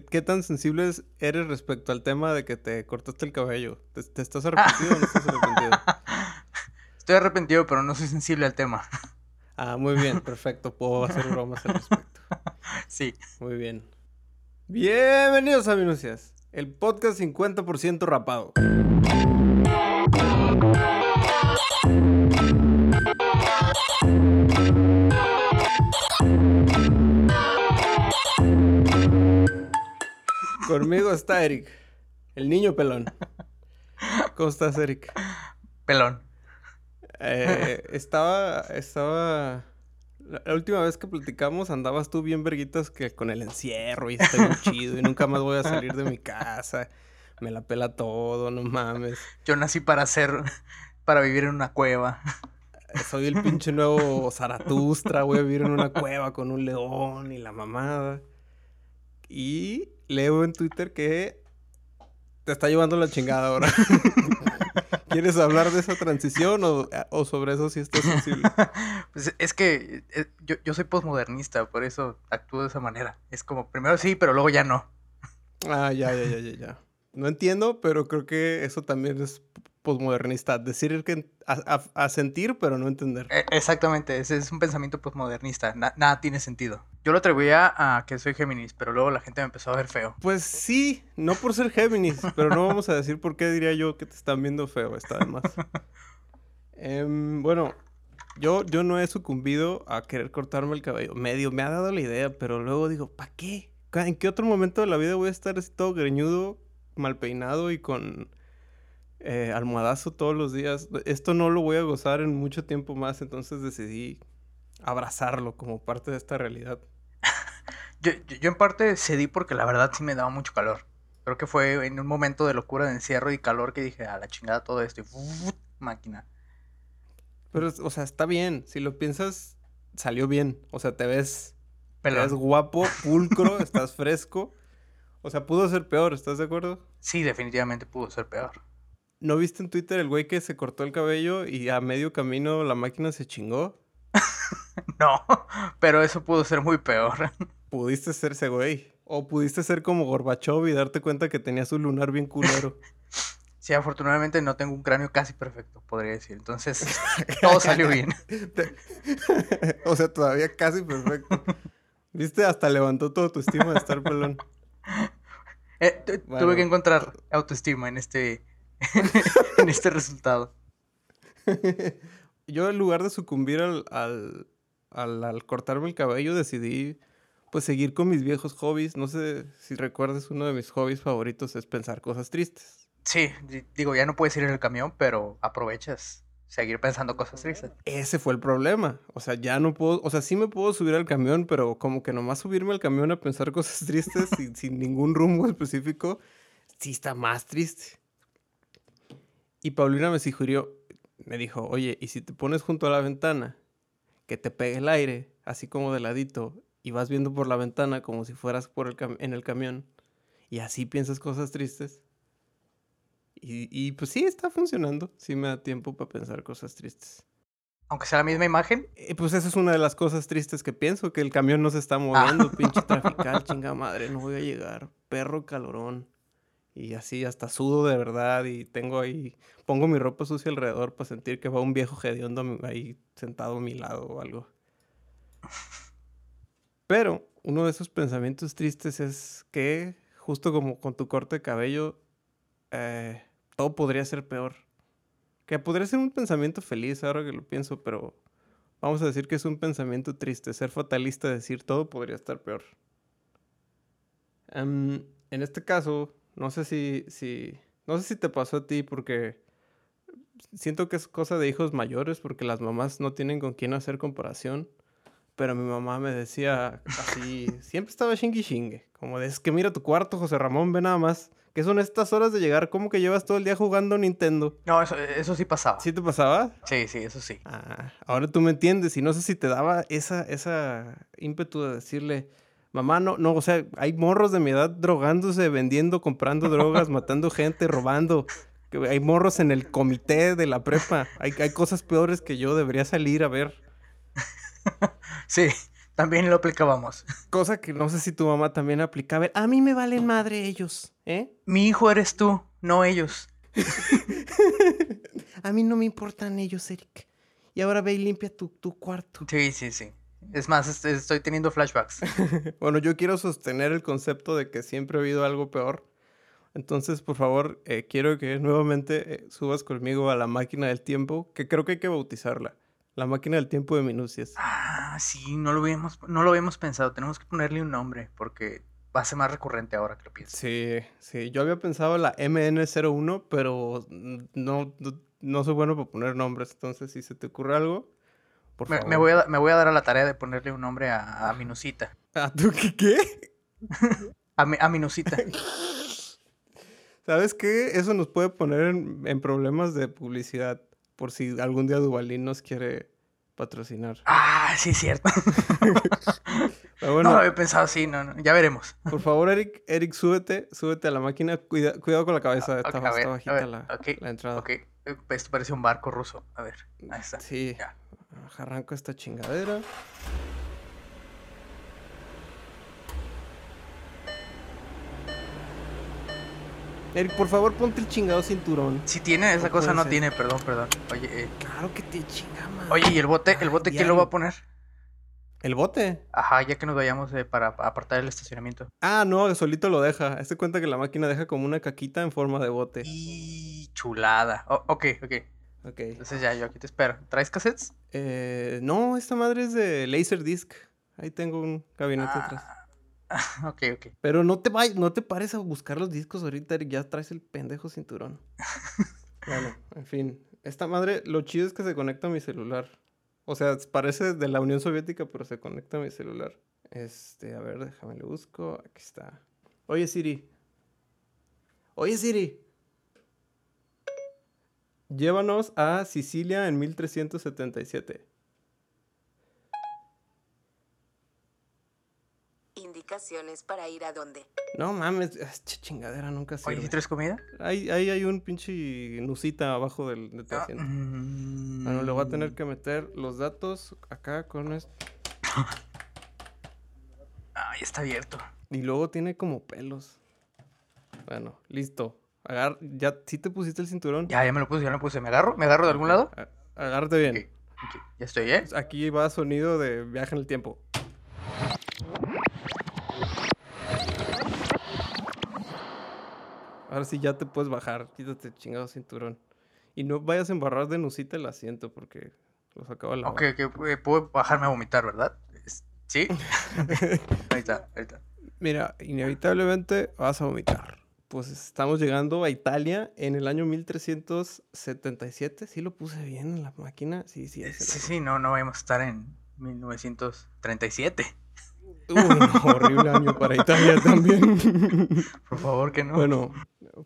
¿Qué, tan sensibles eres respecto al tema de que te cortaste el cabello? ¿Te, estás arrepentido o no estás arrepentido? Estoy arrepentido, pero no soy sensible al tema. Ah, muy bien, perfecto. Puedo hacer bromas al respecto. Sí. Muy bien. Bienvenidos a Minucias, el podcast 50% rapado. Conmigo está Eric, el niño pelón. ¿Cómo estás, Eric? Pelón. Eh, estaba, estaba... La última vez que platicamos andabas tú bien verguitas que con el encierro y estoy muy chido y nunca más voy a salir de mi casa. Me la pela todo, no mames. Yo nací para ser, para vivir en una cueva. Soy el pinche nuevo Zaratustra, voy a vivir en una cueva con un león y la mamada. Y leo en Twitter que te está llevando la chingada ahora. ¿Quieres hablar de esa transición o, sobre eso si estás sensible? Pues es que eh, yo, yo soy postmodernista, por eso actúo de esa manera. Es como, primero sí, pero luego ya no. Ah, ya, ya, ya, ya, ya. No entiendo, pero creo que eso también es posmodernista. Decir que a, sentir, pero no entender. E, exactamente, ese es un pensamiento posmodernista. nada tiene sentido. Yo lo atribuía a que soy Géminis, pero luego la gente me empezó a ver feo. Pues sí, no por ser Géminis, pero no vamos a decir por qué diría yo que te están viendo feo, está de más. Em, bueno, yo, yo no he sucumbido a querer cortarme el cabello. Medio me ha dado la idea, pero luego digo, ¿para qué? ¿En qué otro momento de la vida voy a estar así todo greñudo, mal peinado y con eh, almohadazo todos los días. Esto no lo voy a gozar en mucho tiempo más, entonces decidí abrazarlo como parte de esta realidad. yo, yo, en parte cedí porque la verdad sí me daba mucho calor. Creo que fue en un momento de locura de encierro y calor que dije, a la chingada todo esto y máquina. Pero, o sea, está bien. Si lo piensas, salió bien. O sea, te ves, te ves guapo, pulcro, estás fresco. O sea, pudo ser peor, ¿estás de acuerdo? Sí, definitivamente pudo ser peor. ¿No viste en Twitter el güey que se cortó el cabello y a medio camino la máquina se chingó? no, pero eso pudo ser muy peor. Pudiste ser ese güey. O pudiste ser como Gorbachov y darte cuenta que tenía su lunar bien culero. Sí, afortunadamente no tengo un cráneo casi perfecto, podría decir. Entonces, todo salió bien. o sea, todavía casi perfecto. ¿Viste? Hasta levantó toda tu estima de estar pelón. Eh, tuve que encontrar autoestima en este en este resultado. Yo en lugar de sucumbir al, al, al, cortarme el cabello decidí pues seguir con mis viejos hobbies. No sé si recuerdas, uno de mis hobbies favoritos es pensar cosas tristes. Sí, digo, ya no puedes ir en el camión, pero aprovechas seguir pensando cosas tristes. Ese fue el problema. O sea, ya no puedo, o sea, sí me puedo subir al camión, pero como que nomás subirme al camión a pensar cosas tristes sin, sin ningún rumbo específico, sí está más triste. Y Paulina me sugirió, me dijo, oye, ¿y si te pones junto a la ventana, que te pegue el aire, así como de ladito, y vas viendo por la ventana como si fueras por el en el camión, y así piensas cosas tristes? Y, pues sí, está funcionando. Sí me da tiempo para pensar cosas tristes. Aunque sea la misma imagen. Eh, pues esa es una de las cosas tristes que pienso, que el camión no se está moviendo, ah. pinche trafical, chinga madre, no voy a llegar. Perro calorón. Y así hasta sudo de verdad y tengo ahí, pongo mi ropa sucia alrededor para sentir que va un viejo hediondo ahí sentado a mi lado o algo. Pero uno de esos pensamientos tristes es que, justo como con tu corte de cabello, eh, todo podría ser peor. Que podría ser un pensamiento feliz ahora que lo pienso, pero vamos a decir que es un pensamiento triste. Ser fatalista, decir todo podría estar peor. Em, en este caso, no sé si, si, no sé si te pasó a ti porque siento que es cosa de hijos mayores porque las mamás no tienen con quién hacer comparación. Pero mi mamá me decía así, siempre estaba chingue chingue. Como de, es que mira tu cuarto, José Ramón, ve nada más. ¿Qué son estas horas de llegar? ¿Cómo que llevas todo el día jugando Nintendo? No, eso, eso sí pasaba. ¿Sí te pasaba? Sí, sí, eso sí. Ah, ahora tú me entiendes y no sé si te daba esa, esa ímpetu de decirle, Mamá, no, no, o sea, hay morros de mi edad drogándose, vendiendo, comprando drogas, matando gente, robando. Hay morros en el comité de la prepa. Hay, hay cosas peores que yo debería salir a ver. Sí, También lo aplicábamos. Cosa que no sé si tu mamá también aplicaba. A mí me valen madre ellos, ¿eh? Mi hijo eres tú, no ellos. A mí no me importan ellos, Eric. Y ahora ve y limpia tu, tu cuarto. Sí, sí, sí. Es más, est- estoy teniendo flashbacks. Bueno, yo quiero sostener el concepto de que siempre ha habido algo peor. Entonces, por favor, eh, quiero que nuevamente eh, subas conmigo a la máquina del tiempo, que creo que hay que bautizarla. La máquina del tiempo de minucias. Ah, sí, no lo habíamos, no lo habíamos pensado. Tenemos que ponerle un nombre porque va a ser más recurrente ahora que lo pienso. Sí, sí. Yo había pensado la MN01, pero no, no, no soy bueno para poner nombres. Entonces, si se te ocurre algo, por Me, favor. me voy a, me voy a dar a la tarea de ponerle un nombre a, a Minusita. ¿A tú qué? qué? A, a Minusita. ¿Sabes qué? Eso nos puede poner en, en problemas de publicidad. Por si algún día Duvalín nos quiere patrocinar. Ah, sí, es cierto. No lo había pensado así, no, no, ya veremos. por favor, Eric, Eric, súbete, súbete a la máquina. Cuida- cuidado con la cabeza, está, Ok, a está a bajita ver, la, la entrada. Ok, esto parece un barco ruso. A ver, ahí está. Sí, Ya. Arranco esta chingadera. Eric, por favor, ponte el chingado cinturón. Si tiene, esa No cosa no ser. tiene, perdón, perdón. Oye, eh, Claro que te chingama. oye, ¿y el bote? ¿El bote quién lo va a poner? ¿El bote? Ajá, ya que nos vayamos eh, para apartar el estacionamiento. Ah, no, solito lo deja. Este cuenta que la máquina deja como una caquita en forma de bote. Y chulada. Oh, ok, ok. Ok. Entonces ya, yo aquí te espero. ¿Traes cassettes? Eh, no, esta madre es de Laserdisc. Ahí tengo un gabinete atrás. Ah, ok, ok. Pero no te vayas, no te pares a buscar los discos ahorita. Ya traes el pendejo cinturón. bueno, en fin. Esta madre, lo chido es que se conecta a mi celular. O sea, parece de la Unión Soviética, pero se conecta a mi celular. Este, a ver, déjame lo busco. Aquí está. Oye, Siri. Oye, Siri. Llévanos a Sicilia en 1377. Indicaciones para ir a dónde. No mames, esta chingadera nunca Oye, sirve. ¿sí traes comida? Ahí, ahí hay un pinche nusita abajo del de tu Ah, mm, Bueno, le voy a tener que meter los datos acá con esto. Ah, ya está abierto. Y luego tiene como pelos. Bueno, listo. Agar ya, ¿sí te pusiste el cinturón? Ya, ya me lo puse, ya me lo puse. ¿Me agarro? ¿Me agarro de algún lado? A- agárrate bien. Ok, ok, Ya estoy, ¿eh? Aquí va sonido de viaje en el tiempo. Ahora sí ya te puedes bajar. Quítate el chingado cinturón. Y no vayas a embarrar de nusita el asiento porque los acabo de lavar. Ok, ok, eh, puedo bajarme a vomitar, ¿verdad? ¿Sí? ahí está, ahí está. Mira, inevitablemente vas a vomitar. Pues estamos llegando a Italia en el año 1377. ¿Sí lo puse bien en la máquina? Sí, sí. Sí, sí, no, no vamos a estar en 1937. Uy, no, horrible año para Italia también. Por favor, que no. bueno,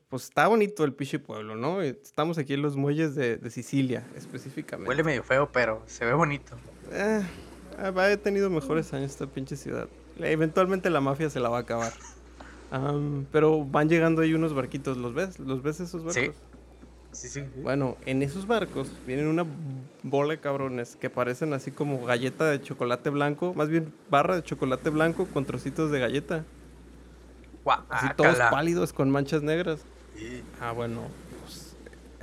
pues está bonito el pinche pueblo, ¿no? Estamos aquí en los muelles de, de Sicilia, específicamente. Huele medio feo, pero se ve bonito. Eh, ha tenido mejores años esta pinche ciudad. Eventualmente la mafia se la va a acabar. Am, pero van llegando ahí unos barquitos, ¿los ves? ¿Los ves esos barcos? Sí. Sí. Bueno, en esos barcos vienen una bola de cabrones que parecen así como galleta de chocolate blanco, más bien barra de chocolate blanco con trocitos de galleta. Así todos pálidos con manchas negras. Sí. Ah, bueno, pues,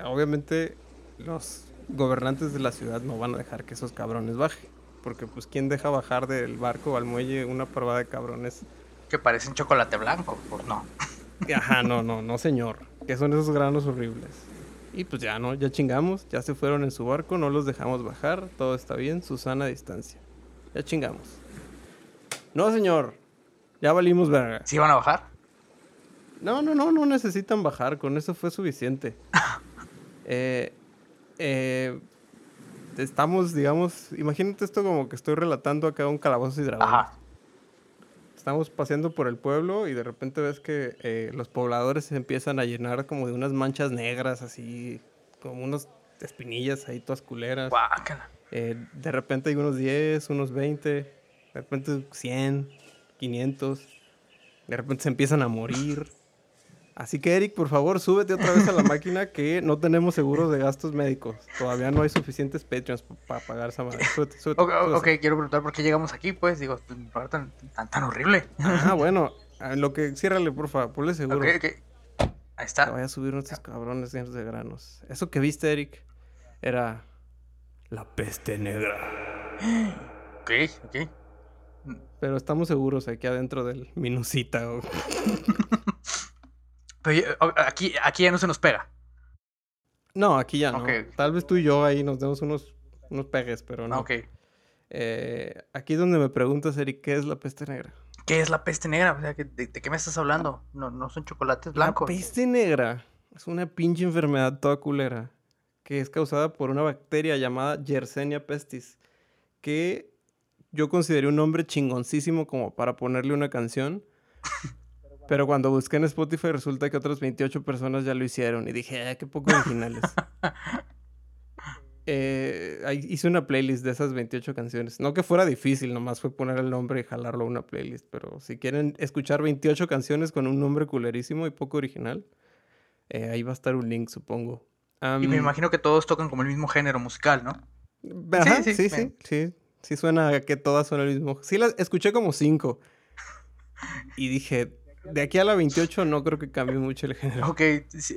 obviamente los gobernantes de la ciudad no van a dejar que esos cabrones bajen. Porque pues quién deja bajar del barco al muelle una parvada de cabrones. Que parecen chocolate blanco, pues no. Ajá, no, no, no señor. Que son esos granos horribles. Y pues ya no, ya chingamos, ya se fueron en su barco, no los dejamos bajar, todo está bien, Susana a distancia. Ya chingamos. No, señor. Ya valimos verga. ¿Sí van a bajar? No, no, no, no necesitan bajar, con eso fue suficiente. Eh, eh, estamos, digamos, imagínate esto como que estoy relatando acá un calabozo y. Ajá. Estamos paseando por el pueblo y de repente ves que eh, los pobladores se empiezan a llenar como de unas manchas negras, así, como unas espinillas ahí todas culeras. Eh, de repente hay unos 10, unos 20, de repente 100, 500. De repente se empiezan a morir. Así que, Eric, por favor, súbete otra vez a la máquina que no tenemos seguros de gastos médicos. Todavía no hay suficientes Patreons para pagar esa madre. Súbete, súbete, Ok, súbete. ok, quiero preguntar por qué llegamos aquí, pues. Digo, tan, tan, tan, tan horrible. Ah, bueno. Lo que ciérrale, por favor, ponle seguro. Ok, ok. Ahí está. vaya a subir nuestros cabrones llenos de granos. Eso que viste, Eric, era la peste negra. Ok, ok. Pero estamos seguros aquí adentro del minusita. Pero aquí, aquí ya no se nos pega. No, aquí ya no. Ok. Tal vez tú y yo ahí nos demos unos, unos pegues, pero no. Ok. Eh, aquí es donde me preguntas, Eric, ¿qué es la peste negra? ¿Qué es la peste negra? O sea, ¿de, de qué me estás hablando? No, no son chocolates blancos. La peste negra es una pinche enfermedad toda culera que es causada por una bacteria llamada Yersinia pestis, que yo consideré un nombre chingoncísimo como para ponerle una canción. Pero cuando busqué en Spotify resulta que otras 28 personas ya lo hicieron y dije, "Ah, qué poco originales. Eh, hice una playlist de esas 28 canciones. No que fuera difícil, nomás fue poner el nombre y jalarlo a una playlist. Pero si quieren escuchar 28 canciones con un nombre culerísimo y poco original, eh, ahí va a estar un link, supongo. Y me imagino que todos tocan como el mismo género musical, ¿no? Ajá, Sí, sí, sí, sí, sí, sí. suena a que todas son el mismo. Sí, las escuché como cinco. Y dije, de aquí a la 28 no creo que cambie mucho el género. Ok, sí,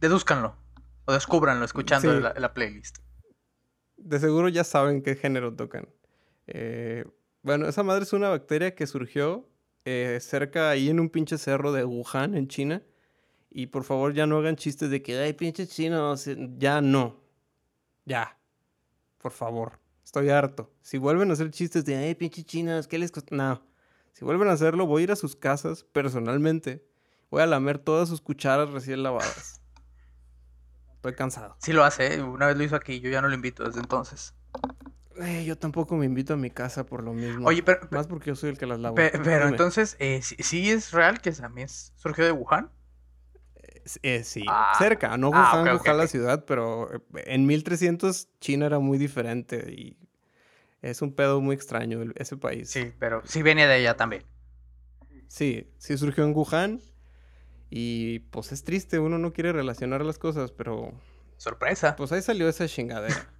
dedúzcanlo. O descúbranlo escuchando Sí. la, la playlist. De seguro ya saben qué género tocan. Eh, bueno, esa madre es una bacteria que surgió eh, cerca ahí en un pinche cerro de Wuhan, en China. Y por favor ya no hagan chistes de que, ay, pinche chinos. Ya no. Ya. Por favor. Estoy harto. Si vuelven a hacer chistes de, ay, pinche chinos, ¿qué les costó? No. Si vuelven a hacerlo, voy a ir a sus casas personalmente. Voy a lamer todas sus cucharas recién lavadas. Estoy cansado. Sí lo hace, ¿eh? una vez lo hizo aquí, yo ya no lo invito desde entonces. Eh, yo tampoco me invito a mi casa por lo mismo. Oye, pero, Más porque yo soy el que las lavo. pe- pero entonces, eh, ¿sí, sí es real que también surgió de Wuhan? Eh, sí, Ah, cerca. No ah, Wuhan, ok, ok, Wuhan la ciudad, pero en 1300 China era muy diferente y es un pedo muy extraño el- ese país. Sí, pero sí viene de ella también. Sí, sí surgió en Wuhan y pues es triste, uno no quiere relacionar las cosas, pero Sorpresa. pues ahí salió esa chingadera.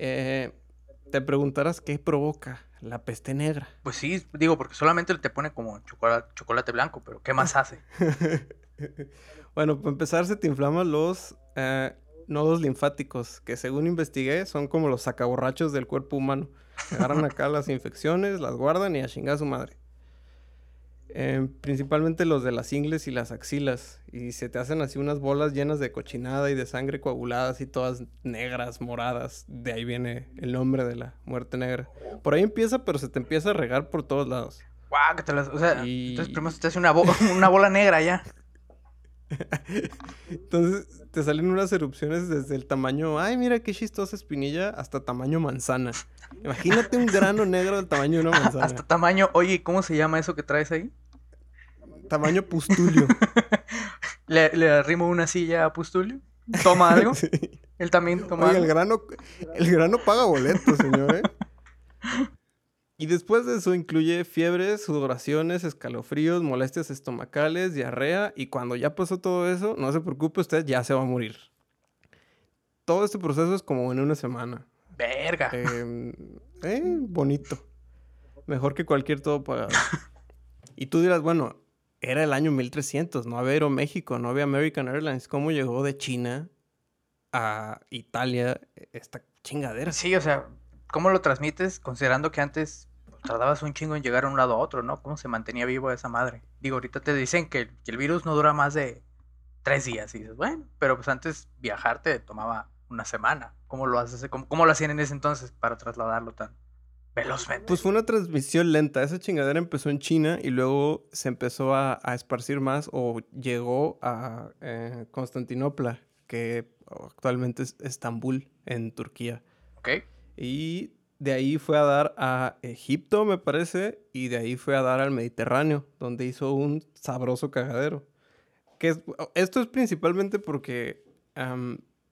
Eh, te preguntarás qué provoca la peste negra. Pues sí, digo, porque solamente te pone como chocolate, chocolate blanco, pero ¿qué más hace? Bueno, para empezar se te inflaman los eh, nodos linfáticos, que según investigué son como los sacaborrachos del cuerpo humano. Agarran acá las infecciones, las guardan y a chingar a su madre. Eh, principalmente los de las ingles y las axilas. Y se te hacen así unas bolas llenas de cochinada y de sangre coaguladas y todas negras, moradas. De ahí viene el nombre de la muerte negra. Por ahí empieza, pero se te empieza a regar por todos lados. Guau, que te las- o sea, Y- entonces primero se te hace una, bo- una bola negra ya. Entonces te salen unas erupciones desde el tamaño, ay, mira qué chistosa espinilla, hasta tamaño manzana. Imagínate un grano negro del tamaño de una manzana. Hasta tamaño, oye, ¿cómo se llama eso que traes ahí? Tamaño pustulio. ¿Le, le arrimo una silla a Pustulio? ¿Toma algo? Sí. Él también toma Oiga, el algo. grano, el grano paga boleto, señor, ¿eh? Y después de eso incluye fiebres, sudoraciones, escalofríos, molestias estomacales, diarrea. Y cuando ya pasó todo eso, no se preocupe, usted ya se va a morir. Todo este proceso es como en una semana. Verga. Eh, eh, bonito. Mejor que cualquier todo pagado. Y tú dirás, bueno, era el año 1300, no había Aeroméxico, no había American Airlines. ¿Cómo llegó de China a Italia esta chingadera? Sí, o sea, ¿cómo lo transmites considerando que antes tardabas un chingo en llegar a un lado a otro, ¿no? ¿Cómo se mantenía vivo esa madre? Digo, ahorita te dicen que, que el virus no dura más de tres días. Y dices, bueno, pero pues antes viajar te tomaba una semana. ¿Cómo lo haces? ¿Cómo, cómo lo hacían en ese entonces para trasladarlo tan velozmente? Pues fue una transmisión lenta. Esa chingadera empezó en China y luego se empezó a, a esparcir más o llegó a eh, Constantinopla, que actualmente es Estambul, en Turquía. ¿Ok? Y de ahí fue a dar a Egipto, me parece, y de ahí fue a dar al Mediterráneo, donde hizo un sabroso cagadero. Que es- esto es principalmente porque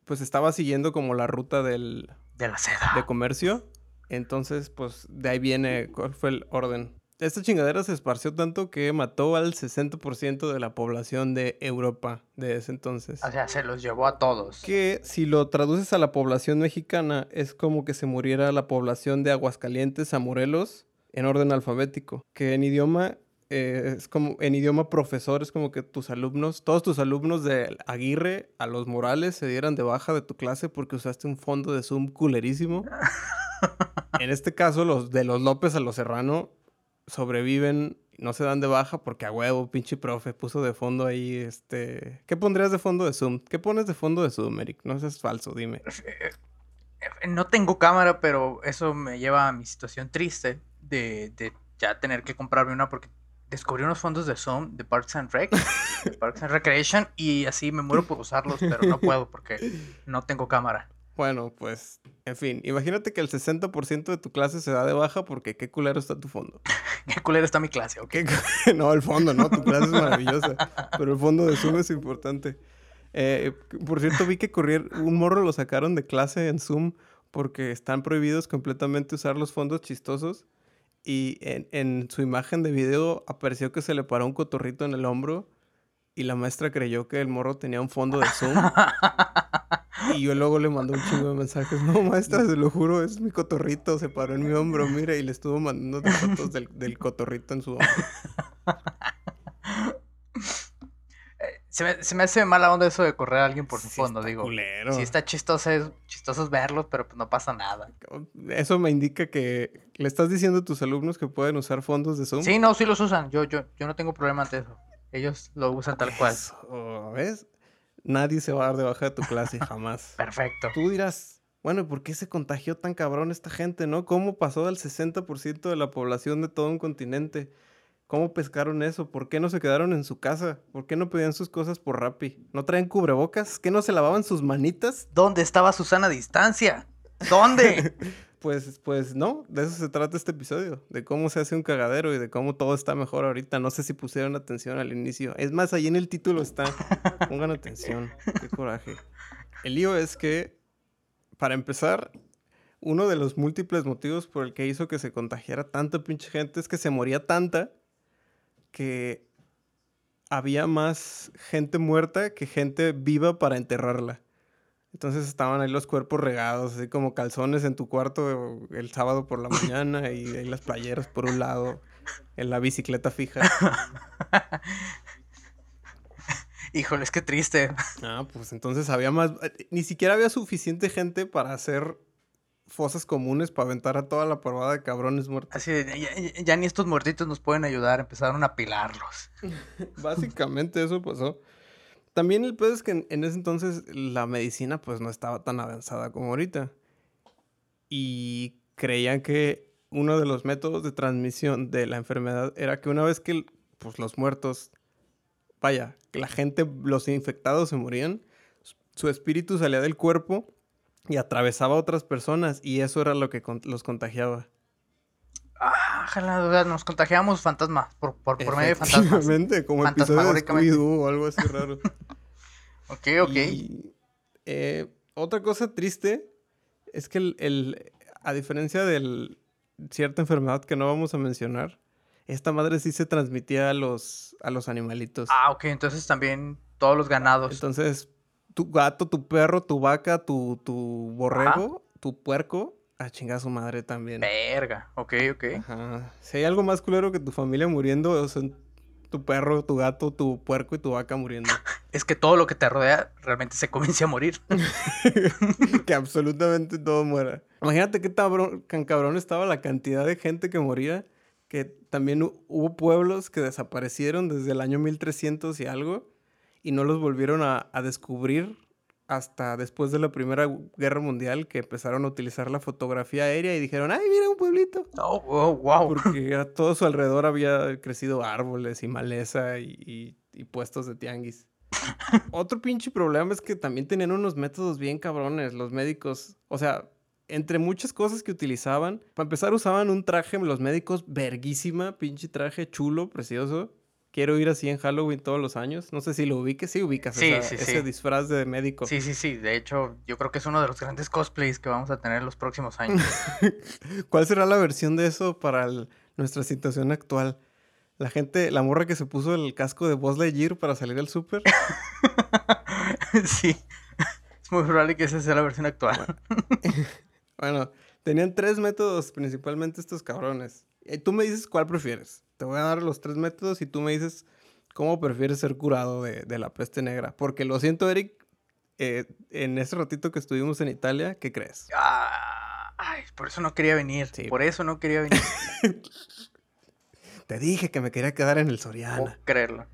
pues estaba siguiendo como la ruta del, De la seda. de comercio. Entonces, pues de ahí viene, ¿cuál fue el orden? Esta chingadera se esparció tanto que mató al 60% de la población de Europa de ese entonces. O sea, se los llevó a todos. Que si lo traduces a la población mexicana, es como que se muriera la población de Aguascalientes a Morelos en orden alfabético. Que en idioma eh, es como en idioma profesor, es como que tus alumnos, todos tus alumnos de Aguirre a los Morales se dieran de baja de tu clase porque usaste un fondo de Zoom culerísimo. en este caso, los de los López a los Serrano sobreviven, no se dan de baja porque a huevo, pinche profe, puso de fondo ahí, este... ¿Qué pondrías de fondo de Zoom? ¿Qué pones de fondo de Zoom, Eric? No seas falso, dime. Eh, no tengo cámara, pero eso me lleva a mi situación triste de, de ya tener que comprarme una porque descubrí unos fondos de Zoom de Parks and Rec, Parks and Recreation, y así me muero por usarlos, pero no puedo porque no tengo cámara. Bueno, pues, en fin, imagínate que el 60% de tu clase se da de baja porque qué culero está tu fondo. qué culero está mi clase, ¿ok? no, el fondo, no, tu clase es maravillosa, pero el fondo de Zoom es importante. Eh, por cierto, vi que correr un morro lo sacaron de clase en Zoom porque están prohibidos completamente usar los fondos chistosos. Y en, en su imagen de video apareció que se le paró un cotorrito en el hombro y la maestra creyó que el morro tenía un fondo de Zoom. Y yo luego le mandé un chingo de mensajes. No, maestra, se lo juro, es mi cotorrito. Se paró en mi hombro, mira, y le estuvo mandando fotos del, del cotorrito en su hombro. Se me, se me, hace mala onda eso de correr a alguien por su Sí fondo, digo. culero. Sí está chistoso, es chistoso verlos, pero pues no pasa nada. Eso me indica que le estás diciendo a tus alumnos que pueden usar fondos de Zoom. Sí, no, sí los usan. Yo, yo, yo no tengo problema ante eso. Ellos lo usan tal cual. Eso, ¿Ves? Nadie se va a dar de baja de tu clase, jamás. Perfecto. Tú dirás, bueno, ¿por qué se contagió tan cabrón esta gente, no? ¿Cómo pasó del 60% de la población de todo un continente? ¿Cómo pescaron eso? ¿Por qué no se quedaron en su casa? ¿Por qué no pedían sus cosas por Rappi? ¿No traen cubrebocas? ¿Qué no se lavaban sus manitas? ¿Dónde estaba Susana a distancia? ¿Dónde? Pues, pues no, de eso se trata este episodio, de cómo se hace un cagadero y de cómo todo está mejor ahorita. No sé si pusieron atención al inicio. Es más, ahí en el título está. Pongan atención. Qué coraje. El lío es que, para empezar, uno de los múltiples motivos por el que hizo que se contagiara tanta pinche gente es que se moría tanta que había más gente muerta que gente viva para enterrarla. Entonces estaban ahí los cuerpos regados, así como calzones en tu cuarto el sábado por la mañana y ahí las playeras por un lado, en la bicicleta fija. Híjole, es que triste. Ah, pues entonces había más, eh, ni siquiera había suficiente gente para hacer fosas comunes para aventar a toda la parvada de cabrones muertos. Así de, ya, ya- ya ni estos muertitos nos pueden ayudar, empezaron a apilarlos. Básicamente eso pasó. También el pedo es que en, ese entonces la medicina pues no estaba tan avanzada como ahorita. Y creían que uno de los métodos de transmisión de la enfermedad era que una vez que pues, los muertos, vaya, que la gente, los infectados se morían, su- espíritu salía del cuerpo y atravesaba a otras personas y eso era lo que los contagiaba. Ojalá, o sea, nos contagiamos fantasmas, por, por, por medio de fantasmas. Como de Fantasmagóricamente. Scooby-Doo o algo así raro. Ok, ok. Y, eh, otra cosa triste es que el, el- a diferencia de cierta enfermedad que no vamos a mencionar, esta madre sí se transmitía a los, a los animalitos. Ah, ok, entonces también todos los ganados. Entonces, tu gato, tu perro, tu vaca, tu, tu borrego, tu puerco, a chingar a su madre también. Verga, ok, ok. Ajá. Si hay algo más culero que tu familia muriendo, son tu perro, tu gato, tu puerco y tu vaca muriendo. Es que todo lo que te rodea realmente se comienza a morir. que absolutamente todo muera. Imagínate qué tabrón, tan cabrón estaba la cantidad de gente que moría, que también hu- hubo pueblos que desaparecieron desde el año 1300 y algo, y no los volvieron a, a descubrir hasta después de la Primera Guerra Mundial, que empezaron a utilizar la fotografía aérea y dijeron, ay, mira un pueblito. Oh, oh, wow. Porque a todo su alrededor había crecido árboles y maleza y, y- y puestos de tianguis. Otro pinche problema es que también tenían unos métodos bien cabrones los médicos. O sea, entre muchas cosas que utilizaban, para empezar usaban un traje los médicos verguísima, pinche traje chulo, precioso. Quiero ir así en Halloween todos los años. No sé si lo ubiques, sí ubicas Sí, ese sí. disfraz de médico. Sí, sí, sí. De hecho, yo creo que es uno de los grandes cosplays que vamos a tener los próximos años. ¿Cuál será la versión de eso para el nuestra situación actual. La gente, la morra que se puso el casco de Buzz Lightyear para salir al súper. sí. Es muy probable que esa sea la versión actual. Bueno, tenían tres métodos principalmente estos cabrones. Y tú me dices cuál prefieres. Te voy a dar los tres métodos y tú me dices cómo prefieres ser curado de, de la peste negra. Porque lo siento, Eric, eh, en ese ratito que estuvimos en Italia, ¿qué crees? Ah, ay, por eso no quería venir. Sí. Por eso no quería venir. Te dije que me quería quedar en el puedo Soriana. creerlo.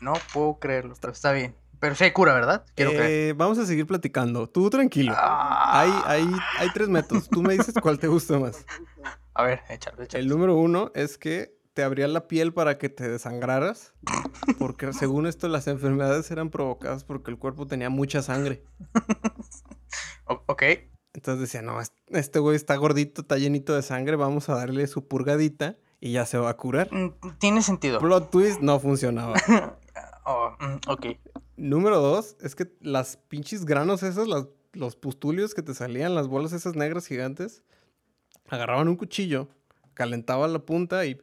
No puedo creerlo, pero está bien. Pero sí hay cura, ¿verdad? Quiero creer. Eh, vamos a seguir platicando. Tú tranquilo. Ah, Hay, hay, hay tres métodos. Tú me dices cuál te gusta más. A ver, échalo, échalo. El número uno es que te abrían la piel para que te desangraras. Porque según esto, las enfermedades eran provocadas porque el cuerpo tenía mucha sangre. Ok. Entonces decía, no, es- este güey está gordito, está llenito de sangre, vamos a darle su purgadita y ya se va a curar. Mm, Tiene sentido. Plot twist no funcionaba. Oh, mm, ok. Número dos es que las pinches granos esos, las- los pustulios que te salían, las bolas esas negras gigantes, agarraban un cuchillo, calentaban la punta y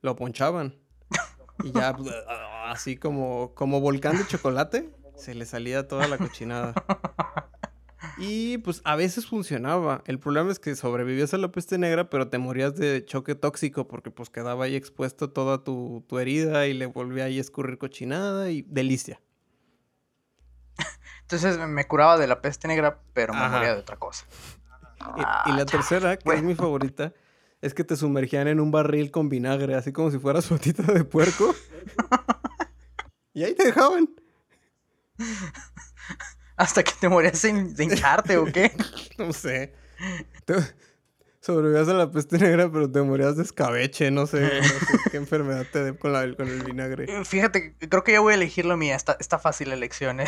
lo ponchaban. Y ya, pues, así como, como volcán de chocolate, se le salía toda la cochinada. Y pues a veces funcionaba. El problema es que sobrevivías a la peste negra, pero te morías de choque tóxico porque pues quedaba ahí expuesto toda tu, tu herida y le volvía ahí a escurrir cochinada y delicia. Entonces me curaba de la peste negra, pero me Ajá. moría de otra cosa. Y, Ah, y la tercera, que es mi favorita, es que te sumergían en un barril con vinagre, así como si fueras patita de puerco. y ahí te dejaban. Hasta que te morías de hincharte o qué. No sé. Te- sobrevivías a la peste negra, pero te morías de escabeche, no sé, no sé qué enfermedad te dé con, la- con el vinagre. Fíjate, creo que ya voy a elegir lo mía. Está, está fácil la elección. ¿eh?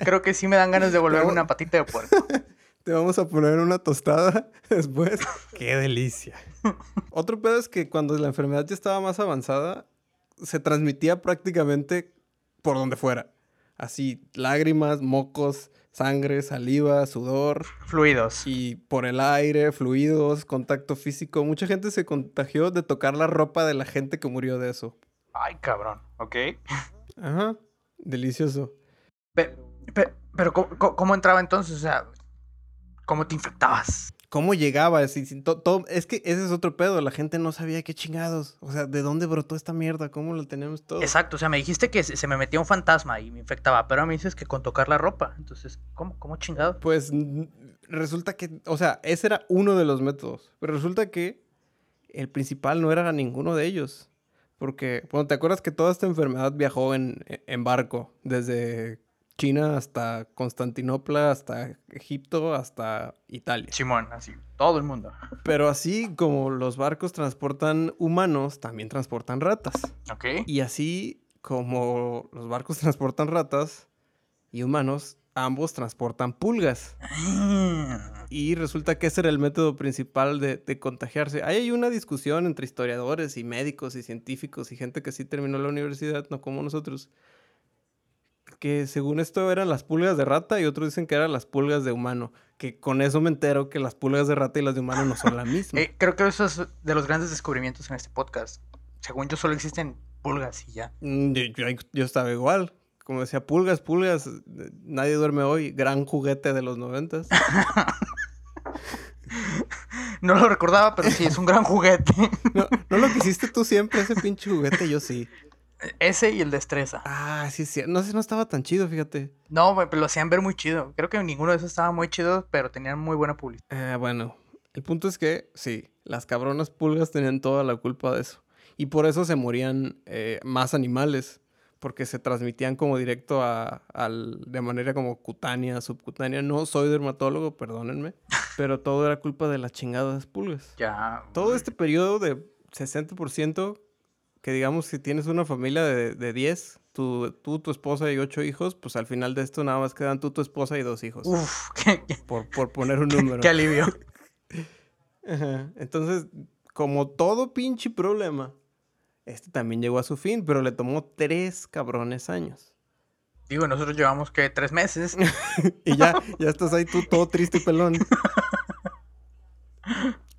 Creo que sí me dan ganas de volverme No. una patita de puerco. Te vamos a poner una tostada después. ¡Qué delicia! Otro pedo es que cuando la enfermedad ya estaba más avanzada, se transmitía prácticamente por donde fuera. Así, lágrimas, mocos, sangre, saliva, sudor Fluidos. y por el aire, fluidos, contacto físico. Mucha gente se contagió de tocar la ropa de la gente que murió de eso. Ay, cabrón. Ok. Ajá, delicioso. Pe- pe- pero, ¿cómo, cómo- cómo entraba entonces? O sea, ¿cómo te infectabas? ¿Cómo llegaba? Así, sin to- todo- es que ese es otro pedo. La gente no sabía qué chingados. O sea, ¿de dónde brotó esta mierda? ¿Cómo lo tenemos todo? Exacto, o sea, me dijiste que se me metía un fantasma y me infectaba, pero me dices que con tocar la ropa. Entonces, ¿cómo, cómo chingado? Pues resulta que, o sea, ese era uno de los métodos. Pero resulta que el principal no era ninguno de ellos. Porque, bueno, ¿te acuerdas que toda esta enfermedad viajó en, en barco? Desde China hasta Constantinopla, hasta Egipto, hasta Italia. Simón, así, todo el mundo. Pero así como los barcos transportan humanos, también transportan ratas. ¿Ok? Y así como los barcos transportan ratas y humanos, ambos transportan pulgas. Ah, Y resulta que ese era el método principal de, de contagiarse. Ahí hay una discusión entre historiadores y médicos y científicos y gente que sí terminó la universidad, no como nosotros. Que según esto eran las pulgas de rata y otros dicen que eran las pulgas de humano. Que con eso me entero que las pulgas de rata y las de humano no son la misma. Eh, creo que eso es de los grandes descubrimientos en este podcast. Según yo, solo existen pulgas y ya. Mm, Yo, yo- yo estaba igual. Como decía, pulgas, pulgas, nadie duerme hoy. Gran juguete de los noventas. No lo recordaba, pero sí, es un gran juguete. No, no lo quisiste tú siempre, ese pinche juguete, yo sí. Ese y el destreza. Ah, sí, sí. No sé, no estaba tan chido, fíjate. No, pero lo hacían ver muy chido. Creo que ninguno de esos estaba muy chido, pero tenían muy buena publicidad. Ah, bueno, el punto es que sí, las cabronas pulgas tenían toda la culpa de eso. Y por eso se morían eh, más animales, porque se transmitían como directo a, al, de manera como cutánea, subcutánea. No soy dermatólogo, perdónenme, pero todo era culpa de las chingadas pulgas. Ya. Todo este periodo de 60%, que digamos si tienes una familia de, de 10, tú, tú, tu esposa y ocho hijos, pues al final de esto nada más quedan tú, tu esposa y dos hijos. Uf, qué, qué- Por, por poner un número. qué alivio. Ajá. Entonces, como todo pinche problema, este también llegó a su fin, pero le tomó tres cabrones años. Digo, nosotros llevamos que tres meses. Y ya, ya estás ahí tú todo triste y pelón.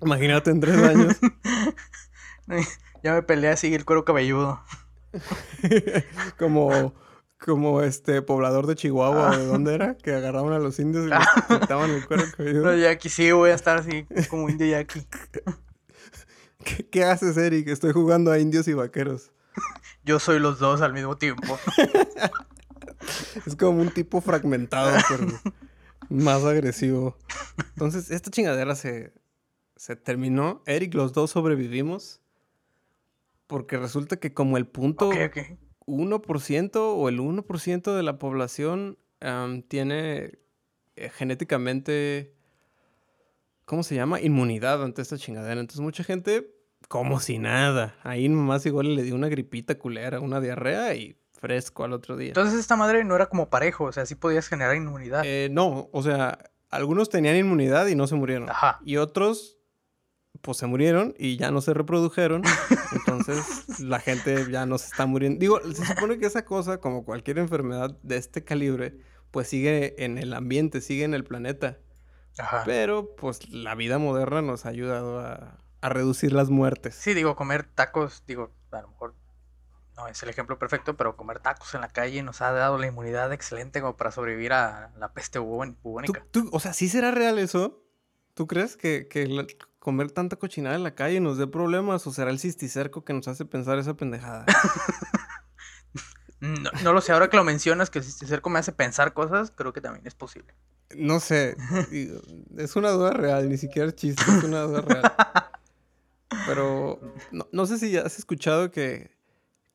Imagínate en tres años. Ya me peleé así el cuero cabelludo. como, como este poblador de Chihuahua, ¿de dónde era? Que agarraban a los indios y les cortaban el cuero cabelludo. No, Jackie, sí, voy a estar así como indio Jackie. ¿Qué, ¿Qué haces, Eric? Estoy jugando a indios y vaqueros. Yo soy los dos al mismo tiempo. Es como un tipo fragmentado, pero más agresivo. Entonces, esta chingadera se, se terminó. Eric, los dos sobrevivimos. Porque resulta que como el punto Ok, ok. 1% o el 1% de la población tiene eh, genéticamente, ¿cómo se llama? Inmunidad ante esta chingadera. Entonces mucha gente, como si nada. Ahí nomás igual le dio una gripita culera, una diarrea y fresco al otro día. Entonces esta madre no era como parejo, o sea, sí podías generar inmunidad. Eh, no, o sea, algunos tenían inmunidad y no se murieron. Ajá. Y otros, pues se murieron y ya no se reprodujeron. Entonces la gente ya no se está muriendo. Digo, se supone que esa cosa, como cualquier enfermedad de este calibre, pues sigue en el ambiente, sigue en el planeta. Ajá. Pero pues la vida moderna nos ha ayudado a, a reducir las muertes. Sí, digo, comer tacos, digo, a lo mejor no es el ejemplo perfecto, pero comer tacos en la calle nos ha dado la inmunidad excelente como para sobrevivir a la peste bubón- ¿Tú, bubónica. tú- o sea, ¿sí será real eso? ¿Tú crees que, que la- comer tanta cochinada en la calle nos dé problemas o será el cisticerco que nos hace pensar esa pendejada? No, no lo sé, ahora que lo mencionas, que el cisticerco me hace pensar cosas, creo que también es posible. No sé, es una duda real, ni siquiera es chiste, es una duda real. Pero no, no sé si has escuchado que,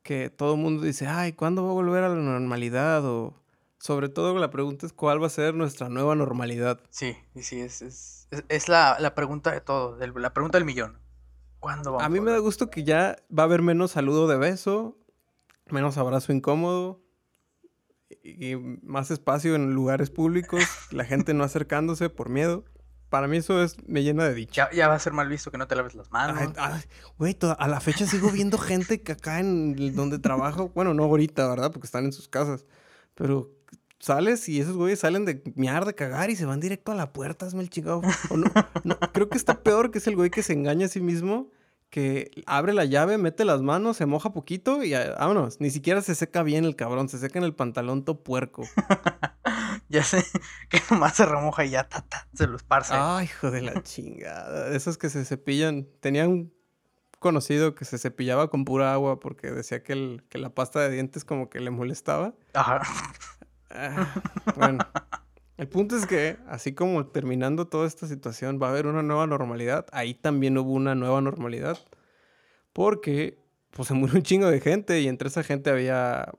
que todo el mundo dice, ay, ¿cuándo va a volver a la normalidad? O sobre todo la pregunta es cuál va a ser nuestra nueva normalidad. Sí, y sí, es, es, es, es la, la pregunta de todo, la pregunta del millón. ¿Cuándo vamos A mí me da gusto que ya va a haber menos saludo de beso, menos abrazo incómodo y y más espacio en lugares públicos, la gente no acercándose por miedo. Para mí eso es, me llena de dicha. Ya, ya va a ser mal visto que no te laves las manos. Güey, a la fecha sigo viendo gente que acá en donde trabajo, bueno, no ahorita, ¿verdad? Porque están en sus casas, pero sales y esos güeyes salen de miar, de cagar y se van directo a la puerta, hazme el chingado. O no, no, creo que está peor que es el güey que se engaña a sí mismo, que abre la llave, mete las manos, se moja poquito y ah, vámonos. Ni siquiera se seca bien el cabrón, se seca en el pantalón todo puerco. Ya sé que nomás se remoja y ya ta, ta, se lo esparce. Ay, hijo de la chingada. Esos que se cepillan. Tenía un conocido que se cepillaba con pura agua porque decía que, el- que la pasta de dientes como que le molestaba. Ajá. Ah, bueno, el punto es que, así como terminando toda esta situación, va a haber una nueva normalidad. Ahí también hubo una nueva normalidad. Porque, pues, se murió un chingo de gente y entre esa gente había,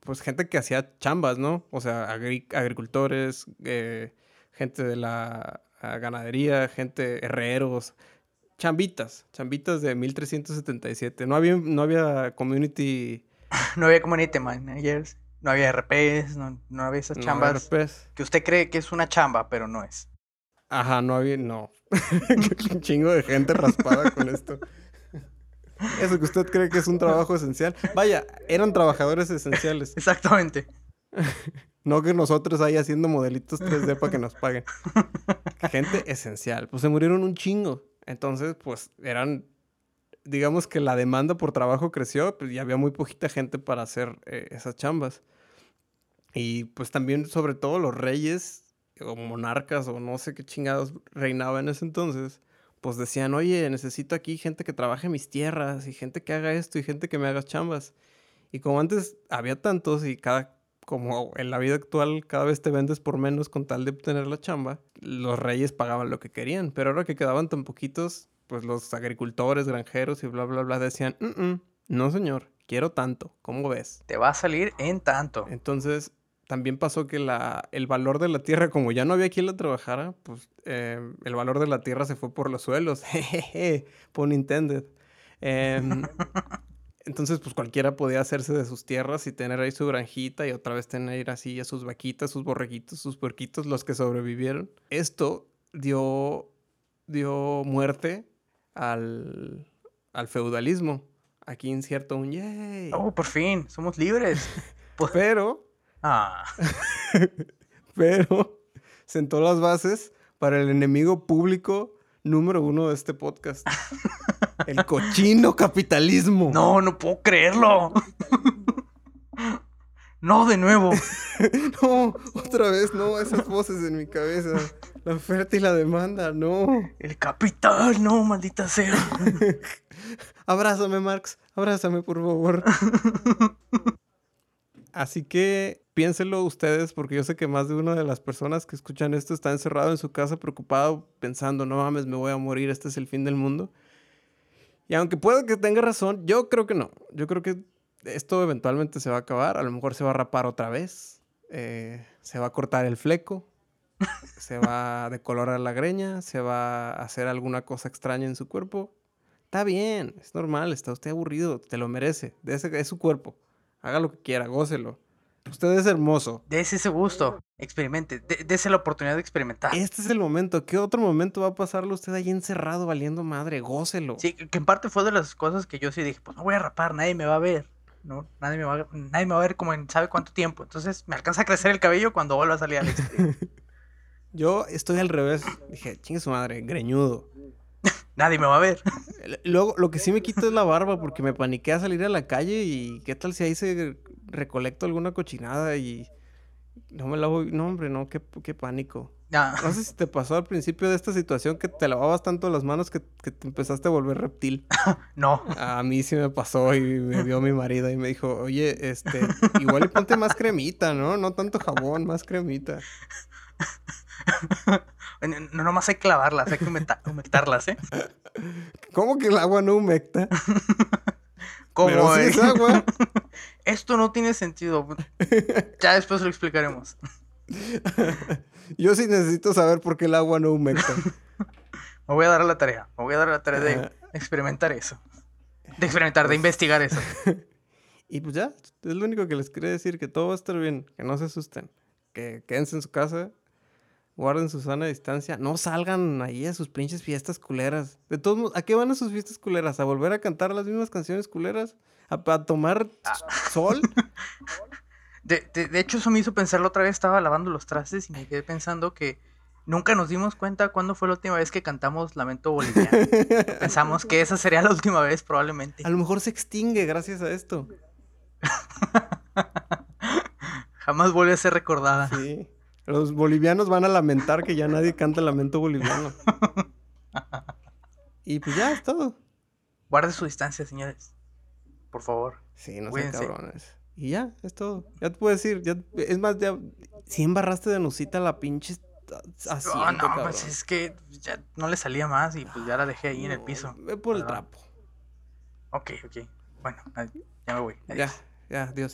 pues, gente que hacía chambas, ¿no? O sea, agri- agricultores, eh, gente de la ah, ganadería, gente, herreros, chambitas, chambitas de 1377. No había, no había community... No había community managers, no había RPs, no, no había esas no chambas RPs. que usted cree que es una chamba, pero no es. Ajá, no había, no. un chingo de gente raspada con esto. Eso que usted cree que es un trabajo esencial. Vaya, eran trabajadores esenciales. Exactamente. No que nosotros ahí haciendo modelitos 3D para que nos paguen. Gente esencial. Pues se murieron un chingo. Entonces, pues eran, digamos que la demanda por trabajo creció pues, y había muy poquita gente para hacer eh, esas chambas. Y pues también, sobre todo, los reyes o monarcas o no sé qué chingados reinaban en ese entonces, pues decían, oye, necesito aquí gente que trabaje mis tierras y gente que haga esto y gente que me haga chambas. Y como antes había tantos y cada, como en la vida actual cada vez te vendes por menos con tal de obtener la chamba, los reyes pagaban lo que querían. Pero ahora que quedaban tan poquitos, pues los agricultores, granjeros y bla, bla, bla decían, "Mm, mm, no señor, quiero tanto, ¿cómo ves? Te va a salir en tanto. Entonces, también pasó que la, el valor de la tierra, como ya no había quien la trabajara, pues eh, el valor de la tierra se fue por los suelos. Jejeje, pun intended. Em, entonces, pues cualquiera podía hacerse de sus tierras y tener ahí su granjita y otra vez tener así a sus vaquitas, sus borreguitos, sus puerquitos, los que sobrevivieron. Esto dio, dio muerte al, al feudalismo. Aquí incierto un yay. Oh, por fin, somos libres. pero. Ah. pero sentó las bases para el enemigo público número uno de este podcast. el cochino capitalismo. No, no puedo creerlo. no, de nuevo. no, otra vez, no, esas voces en mi cabeza. La oferta y la demanda, no. El capital, no, maldita sea. abrázame, Marx, abrázame, por favor. Así que piénsenlo ustedes, porque yo sé que más de una de las personas que escuchan esto está encerrado en su casa preocupado, pensando, no mames, me voy a morir, este es el fin del mundo. Y aunque pueda que tenga razón, yo creo que no. Yo creo que esto eventualmente se va a acabar, a lo mejor se va a rapar otra vez, eh, se va a cortar el fleco, se va a decolorar la greña, se va a hacer alguna cosa extraña en su cuerpo. Está bien, es normal, está usted aburrido, te lo merece. De ese, es su cuerpo. Haga lo que quiera, gócelo. Usted es hermoso. Dese ese gusto, experimente, dese la oportunidad de experimentar. Este es el momento. ¿Qué otro momento va a pasarlo usted ahí encerrado valiendo madre? Gócelo. Sí, que en parte fue de las cosas que yo sí dije, pues no voy a rapar, nadie me va a ver. ¿no? Nadie me va a, nadie me va a ver como en sabe cuánto tiempo. Entonces me alcanza a crecer el cabello cuando vuelva a salir al exterior. Yo estoy al revés. Dije, chingue su madre, greñudo. Nadie me va a ver. Luego, lo que sí me quito es la barba porque me paniqué a salir a la calle y qué tal si ahí se recolecto alguna cochinada y no me la voy. No, hombre, no, qué, qué pánico. No sé si te pasó al principio de esta situación que te lavabas tanto las manos que, que te empezaste a volver reptil. No. A mí sí me pasó y me vio mi marido y me dijo, oye, este, igual ponte más cremita, ¿no? No tanto jabón, más cremita. no nomás hay clavarlas, hay que humectarlas, ¿eh? ¿Cómo que el agua no humecta? ¿Cómo eh? es agua. Esto no tiene sentido. Ya después lo explicaremos. Yo sí necesito saber por qué el agua no humecta. Me voy a dar a la tarea. Me voy a dar a la tarea de experimentar eso. De experimentar, de pues investigar eso. Y pues ya, es lo único que les quería decir, que todo va a estar bien, que no se asusten, que quédense en su casa, guarden su sana distancia, no salgan ahí a sus pinches fiestas culeras. De todos modos, ¿a qué van a sus fiestas culeras? ¿A volver a cantar las mismas canciones culeras? ¿A, a tomar ah. sol? de, de, hecho, eso me hizo pensar. La otra vez, estaba lavando los trastes y me quedé pensando que nunca nos dimos cuenta cuándo fue la última vez que cantamos Lamento Boliviano. Pensamos que esa sería la última vez probablemente. A lo mejor se extingue gracias a esto. Jamás vuelve a ser recordada. Sí. Los bolivianos van a lamentar que ya nadie canta lamento boliviano. Y pues ya es todo. Guarde su distancia, señores. Por favor. Sí, no sean cabrones. Y ya, es todo. Ya te puedo decir, Ya, es más, ya, si embarraste de Nusita la pinche asiento, oh, no, no, pues es que ya no le salía más y pues ya la dejé ahí en el piso. Ve por el trapo. Ok, ok. Bueno, ya me voy. Ya. Ya, adiós.